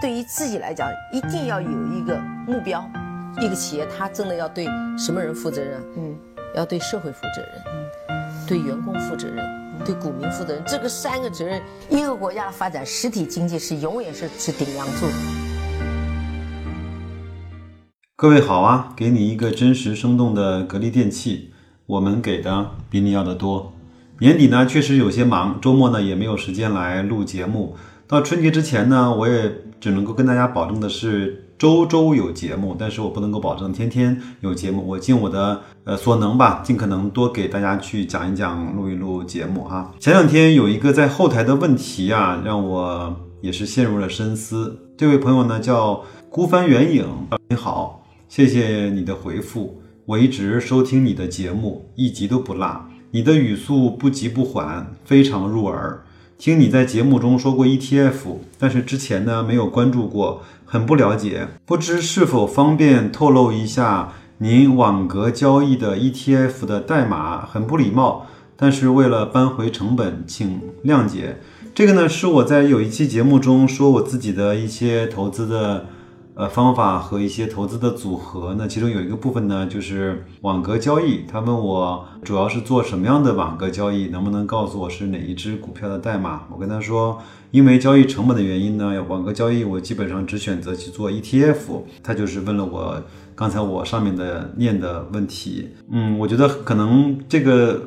对于自己来讲，一定要有一个目标。一个企业，它真的要对什么人负责任？嗯，要对社会负责任，嗯，对员工负责任，对股民负责任。这个三个责任，一个国家的发展，实体经济是永远是是顶梁柱。各位好啊，给你一个真实生动的格力电器，我们给的比你要的多。年底呢，确实有些忙，周末呢也没有时间来录节目。到春节之前呢，我也只能够跟大家保证的是。周周有节目，但是我不能够保证天天有节目。我尽我的呃所能吧，尽可能多给大家去讲一讲、录一录节目哈。前两天有一个在后台的问题啊，让我也是陷入了深思。这位朋友呢叫孤帆远影，你好，谢谢你的回复。我一直收听你的节目，一集都不落。你的语速不急不缓，非常入耳。听你在节目中说过 ETF，但是之前呢没有关注过。很不了解，不知是否方便透露一下您网格交易的 ETF 的代码？很不礼貌，但是为了扳回成本，请谅解。这个呢是我在有一期节目中说我自己的一些投资的。呃，方法和一些投资的组合，那其中有一个部分呢，就是网格交易。他问我主要是做什么样的网格交易，能不能告诉我是哪一只股票的代码？我跟他说，因为交易成本的原因呢，网格交易我基本上只选择去做 ETF。他就是问了我刚才我上面的念的问题。嗯，我觉得可能这个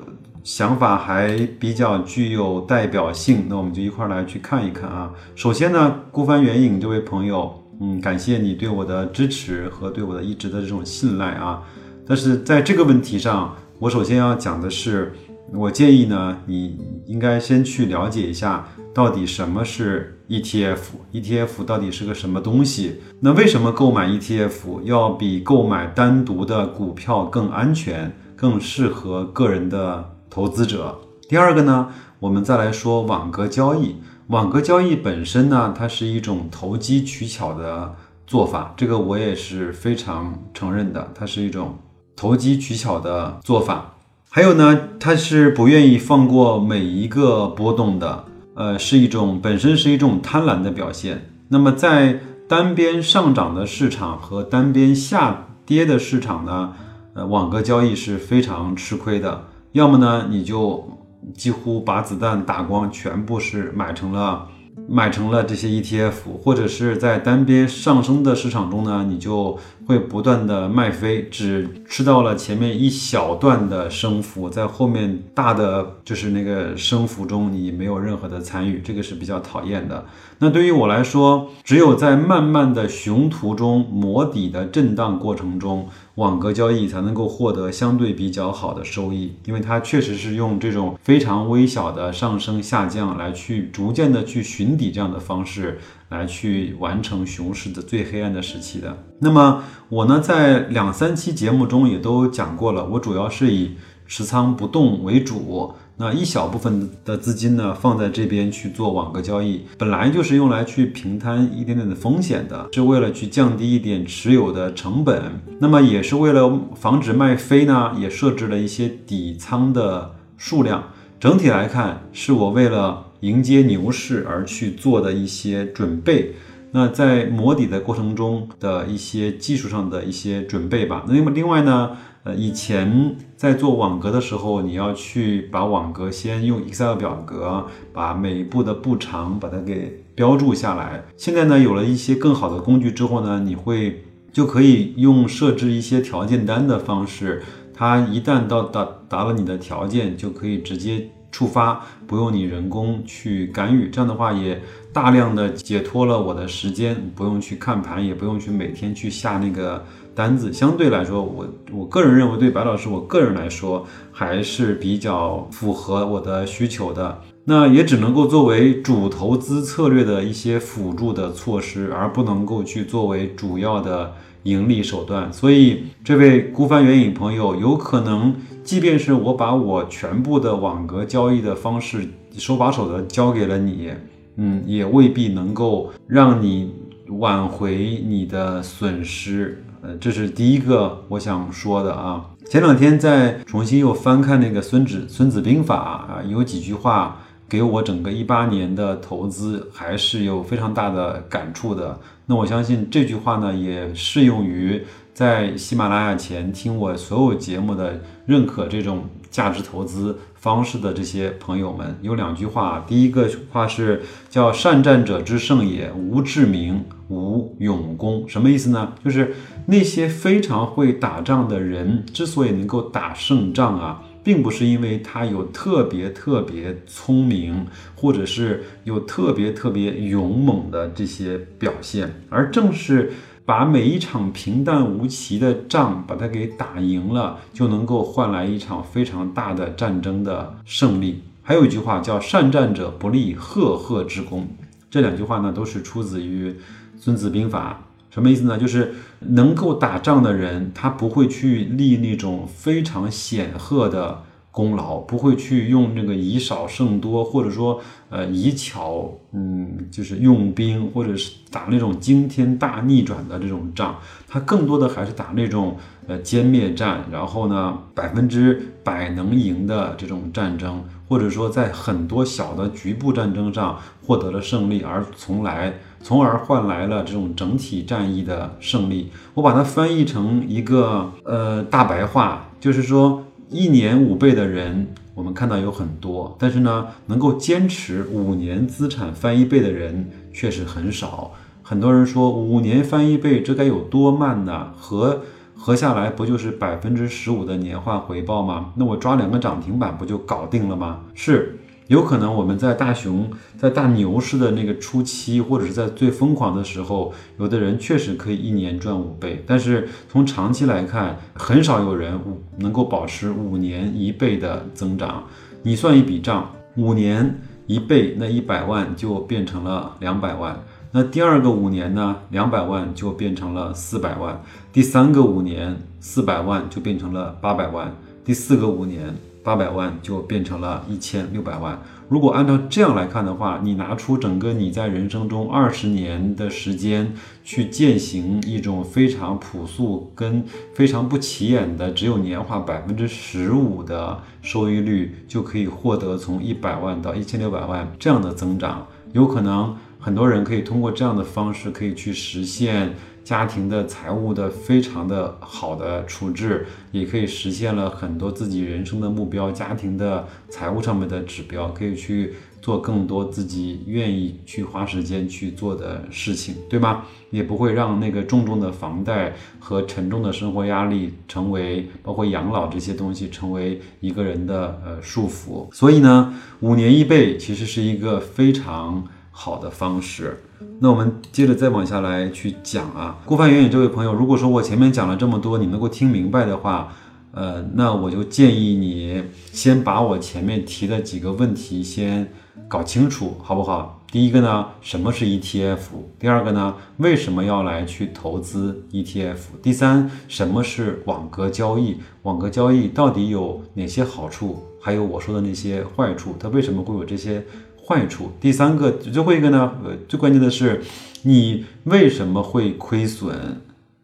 想法还比较具有代表性，那我们就一块来去看一看啊。首先呢，孤帆远影这位朋友。嗯，感谢你对我的支持和对我的一直的这种信赖啊！但是在这个问题上，我首先要讲的是，我建议呢，你应该先去了解一下到底什么是 ETF，ETF 到底是个什么东西？那为什么购买 ETF 要比购买单独的股票更安全、更适合个人的投资者？第二个呢，我们再来说网格交易。网格交易本身呢，它是一种投机取巧的做法，这个我也是非常承认的，它是一种投机取巧的做法。还有呢，它是不愿意放过每一个波动的，呃，是一种本身是一种贪婪的表现。那么在单边上涨的市场和单边下跌的市场呢，呃，网格交易是非常吃亏的。要么呢，你就。几乎把子弹打光，全部是买成了，买成了这些 ETF，或者是在单边上升的市场中呢，你就会不断的卖飞，只吃到了前面一小段的升幅，在后面大的就是那个升幅中，你没有任何的参与，这个是比较讨厌的。那对于我来说，只有在慢慢的熊途中磨底的震荡过程中。网格交易才能够获得相对比较好的收益，因为它确实是用这种非常微小的上升下降来去逐渐的去寻底这样的方式来去完成熊市的最黑暗的时期的。那么我呢，在两三期节目中也都讲过了，我主要是以持仓不动为主。那一小部分的资金呢，放在这边去做网格交易，本来就是用来去平摊一点点的风险的，是为了去降低一点持有的成本。那么也是为了防止卖飞呢，也设置了一些底仓的数量。整体来看，是我为了迎接牛市而去做的一些准备。那在磨底的过程中的一些技术上的一些准备吧。那么另外呢？呃，以前在做网格的时候，你要去把网格先用 Excel 表格把每一步的步长把它给标注下来。现在呢，有了一些更好的工具之后呢，你会就可以用设置一些条件单的方式，它一旦到达达了你的条件，就可以直接触发，不用你人工去干预。这样的话也大量的解脱了我的时间，不用去看盘，也不用去每天去下那个。单子相对来说，我我个人认为，对白老师我个人来说还是比较符合我的需求的。那也只能够作为主投资策略的一些辅助的措施，而不能够去作为主要的盈利手段。所以，这位孤帆远影朋友，有可能，即便是我把我全部的网格交易的方式手把手的教给了你，嗯，也未必能够让你挽回你的损失。呃，这是第一个我想说的啊。前两天在重新又翻看那个《孙子孙子兵法》啊，有几句话给我整个一八年的投资还是有非常大的感触的。那我相信这句话呢，也适用于在喜马拉雅前听我所有节目的认可这种价值投资方式的这些朋友们。有两句话，第一个话是叫“善战者之胜也，无智名，无勇功”。什么意思呢？就是那些非常会打仗的人，之所以能够打胜仗啊。并不是因为他有特别特别聪明，或者是有特别特别勇猛的这些表现，而正是把每一场平淡无奇的仗把它给打赢了，就能够换来一场非常大的战争的胜利。还有一句话叫“善战者不立赫赫之功”，这两句话呢都是出自于《孙子兵法》。什么意思呢？就是能够打仗的人，他不会去立那种非常显赫的功劳，不会去用那个以少胜多，或者说呃以巧嗯就是用兵，或者是打那种惊天大逆转的这种仗。他更多的还是打那种呃歼灭战，然后呢百分之百能赢的这种战争，或者说在很多小的局部战争上获得了胜利，而从来。从而换来了这种整体战役的胜利。我把它翻译成一个呃大白话，就是说，一年五倍的人，我们看到有很多，但是呢，能够坚持五年资产翻一倍的人确实很少。很多人说五年翻一倍，这该有多慢呢？合合下来不就是百分之十五的年化回报吗？那我抓两个涨停板不就搞定了吗？是。有可能我们在大熊在大牛市的那个初期，或者是在最疯狂的时候，有的人确实可以一年赚五倍。但是从长期来看，很少有人五能够保持五年一倍的增长。你算一笔账，五年一倍，那一百万就变成了两百万。那第二个五年呢，两百万就变成了四百万。第三个五年，四百万就变成了八百万。第四个五年。八百万就变成了一千六百万。如果按照这样来看的话，你拿出整个你在人生中二十年的时间去践行一种非常朴素跟非常不起眼的，只有年化百分之十五的收益率，就可以获得从一百万到一千六百万这样的增长。有可能很多人可以通过这样的方式，可以去实现。家庭的财务的非常的好的处置，也可以实现了很多自己人生的目标，家庭的财务上面的指标，可以去做更多自己愿意去花时间去做的事情，对吗？也不会让那个重重的房贷和沉重的生活压力成为，包括养老这些东西成为一个人的呃束缚。所以呢，五年一倍其实是一个非常好的方式。那我们接着再往下来去讲啊，顾范远远这位朋友，如果说我前面讲了这么多，你能够听明白的话，呃，那我就建议你先把我前面提的几个问题先搞清楚，好不好？第一个呢，什么是 ETF？第二个呢，为什么要来去投资 ETF？第三，什么是网格交易？网格交易到底有哪些好处？还有我说的那些坏处，它为什么会有这些？坏处。第三个，最后一个呢？呃，最关键的是，你为什么会亏损？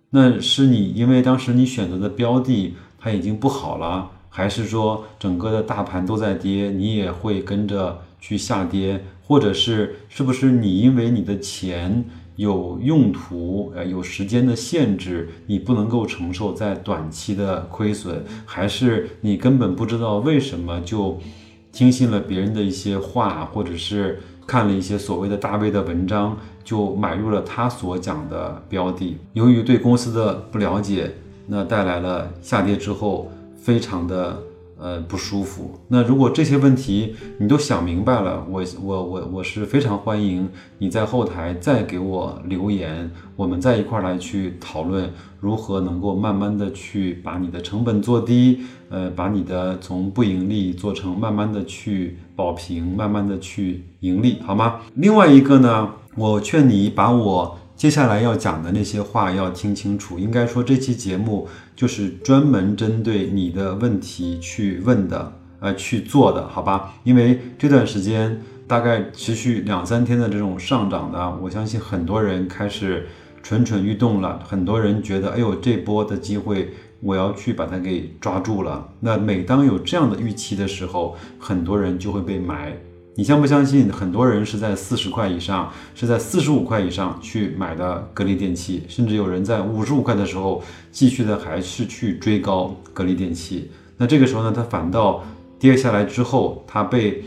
那是你因为当时你选择的标的它已经不好了，还是说整个的大盘都在跌，你也会跟着去下跌？或者是是不是你因为你的钱有用途，呃，有时间的限制，你不能够承受在短期的亏损？还是你根本不知道为什么就？听信了别人的一些话，或者是看了一些所谓的大 V 的文章，就买入了他所讲的标的。由于对公司的不了解，那带来了下跌之后非常的。呃，不舒服。那如果这些问题你都想明白了，我我我我是非常欢迎你在后台再给我留言，我们再一块来去讨论如何能够慢慢的去把你的成本做低，呃，把你的从不盈利做成慢慢的去保平，慢慢的去盈利，好吗？另外一个呢，我劝你把我。接下来要讲的那些话要听清楚，应该说这期节目就是专门针对你的问题去问的，呃，去做的，好吧？因为这段时间大概持续两三天的这种上涨呢，我相信很多人开始蠢蠢欲动了，很多人觉得，哎呦，这波的机会我要去把它给抓住了。那每当有这样的预期的时候，很多人就会被埋你相不相信？很多人是在四十块以上，是在四十五块以上去买的格力电器，甚至有人在五十五块的时候继续的还是去追高格力电器。那这个时候呢，它反倒跌下来之后，它被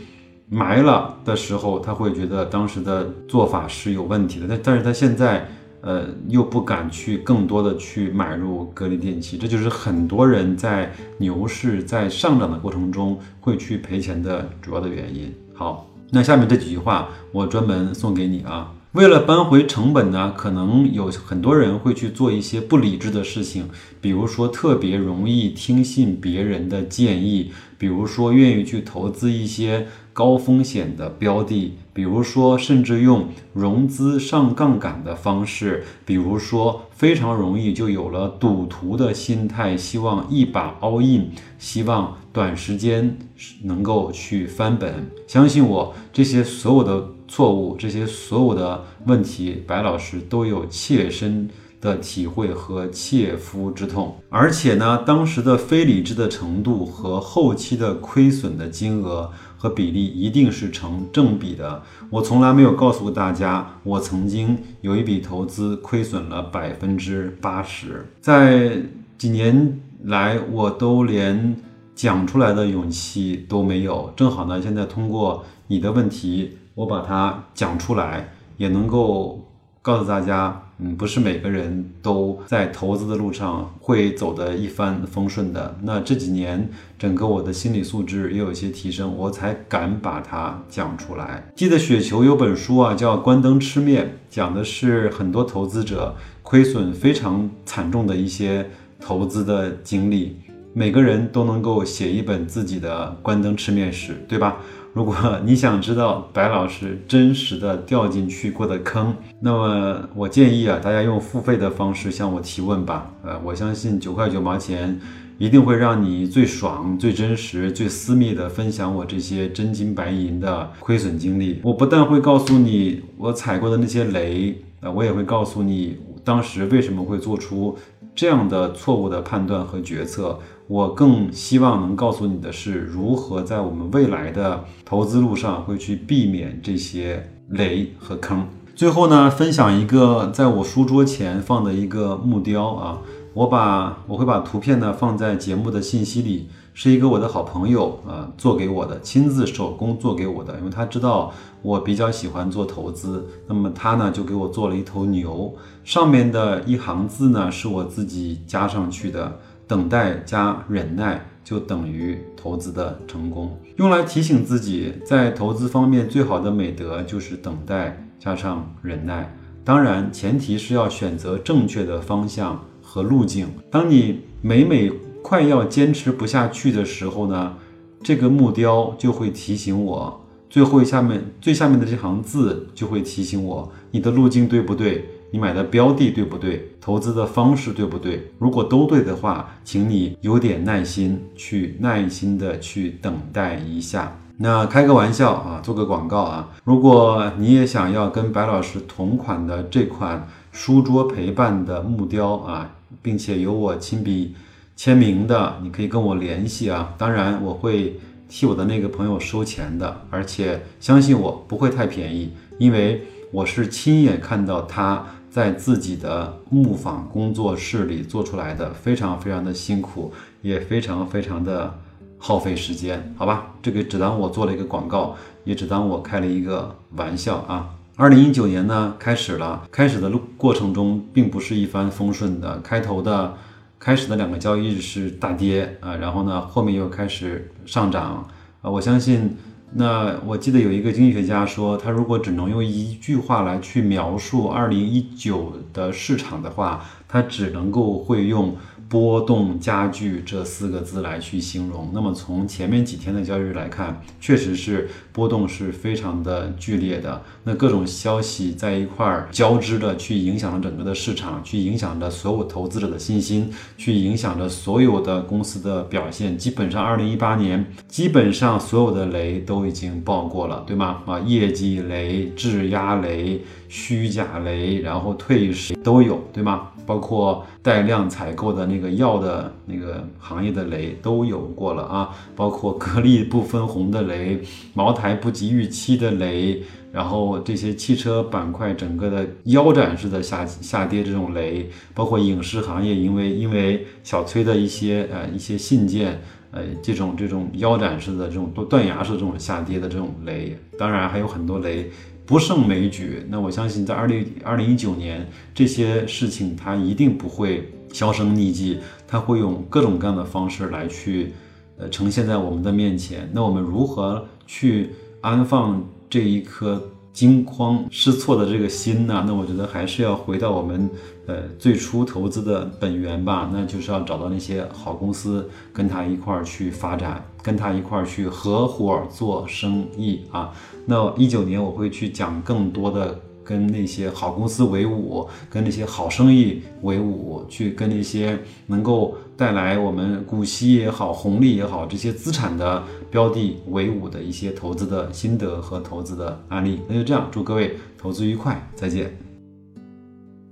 埋了的时候，他会觉得当时的做法是有问题的。但但是他现在。呃，又不敢去更多的去买入格力电器，这就是很多人在牛市在上涨的过程中会去赔钱的主要的原因。好，那下面这几句话我专门送给你啊。为了扳回成本呢，可能有很多人会去做一些不理智的事情，比如说特别容易听信别人的建议，比如说愿意去投资一些。高风险的标的，比如说甚至用融资上杠杆的方式，比如说非常容易就有了赌徒的心态，希望一把 all in，希望短时间能够去翻本。相信我，这些所有的错误，这些所有的问题，白老师都有切身。的体会和切肤之痛，而且呢，当时的非理智的程度和后期的亏损的金额和比例一定是成正比的。我从来没有告诉过大家，我曾经有一笔投资亏损了百分之八十，在几年来我都连讲出来的勇气都没有。正好呢，现在通过你的问题，我把它讲出来，也能够告诉大家。嗯，不是每个人都在投资的路上会走得一帆风顺的。那这几年，整个我的心理素质也有一些提升，我才敢把它讲出来。记得雪球有本书啊，叫《关灯吃面》，讲的是很多投资者亏损非常惨重的一些投资的经历。每个人都能够写一本自己的关灯吃面史，对吧？如果你想知道白老师真实的掉进去过的坑，那么我建议啊，大家用付费的方式向我提问吧。呃，我相信九块九毛钱一定会让你最爽、最真实、最私密的分享我这些真金白银的亏损经历。我不但会告诉你我踩过的那些雷，啊，我也会告诉你当时为什么会做出这样的错误的判断和决策。我更希望能告诉你的是，如何在我们未来的投资路上会去避免这些雷和坑。最后呢，分享一个在我书桌前放的一个木雕啊，我把我会把图片呢放在节目的信息里，是一个我的好朋友啊做给我的，亲自手工做给我的，因为他知道我比较喜欢做投资，那么他呢就给我做了一头牛，上面的一行字呢是我自己加上去的。等待加忍耐就等于投资的成功，用来提醒自己，在投资方面最好的美德就是等待加上忍耐。当然，前提是要选择正确的方向和路径。当你每每快要坚持不下去的时候呢，这个木雕就会提醒我，最后下面最下面的这行字就会提醒我，你的路径对不对？你买的标的对不对？投资的方式对不对？如果都对的话，请你有点耐心，去耐心的去等待一下。那开个玩笑啊，做个广告啊。如果你也想要跟白老师同款的这款书桌陪伴的木雕啊，并且有我亲笔签名的，你可以跟我联系啊。当然，我会替我的那个朋友收钱的，而且相信我不会太便宜，因为我是亲眼看到他。在自己的木坊工作室里做出来的，非常非常的辛苦，也非常非常的耗费时间，好吧？这个只当我做了一个广告，也只当我开了一个玩笑啊。二零一九年呢，开始了，开始的路过程中并不是一帆风顺的，开头的开始的两个交易日是大跌啊，然后呢，后面又开始上涨啊，我相信。那我记得有一个经济学家说，他如果只能用一句话来去描述二零一九的市场的话，他只能够会用。波动加剧这四个字来去形容。那么从前面几天的交易日来看，确实是波动是非常的剧烈的。那各种消息在一块儿交织的，去影响了整个的市场，去影响着所有投资者的信心，去影响着所有的公司的表现。基本上，二零一八年基本上所有的雷都已经爆过了，对吗？啊，业绩雷、质押雷、虚假雷，然后退市都有，对吗？包括带量采购的那个药的那个行业的雷都有过了啊，包括格力不分红的雷，茅台不及预期的雷，然后这些汽车板块整个的腰斩式的下下跌这种雷，包括影视行业因为因为小崔的一些呃一些信件。呃，这种这种腰斩式的这种断断崖式这种下跌的这种雷，当然还有很多雷不胜枚举。那我相信在二零二零一九年，这些事情它一定不会销声匿迹，它会用各种各样的方式来去呃呈现在我们的面前。那我们如何去安放这一颗？惊慌失措的这个心呢，那我觉得还是要回到我们呃最初投资的本源吧，那就是要找到那些好公司，跟他一块儿去发展，跟他一块儿去合伙做生意啊。那一九年我会去讲更多的。跟那些好公司为伍，跟那些好生意为伍，去跟那些能够带来我们股息也好、红利也好这些资产的标的为伍的一些投资的心得和投资的案例。那就这样，祝各位投资愉快，再见。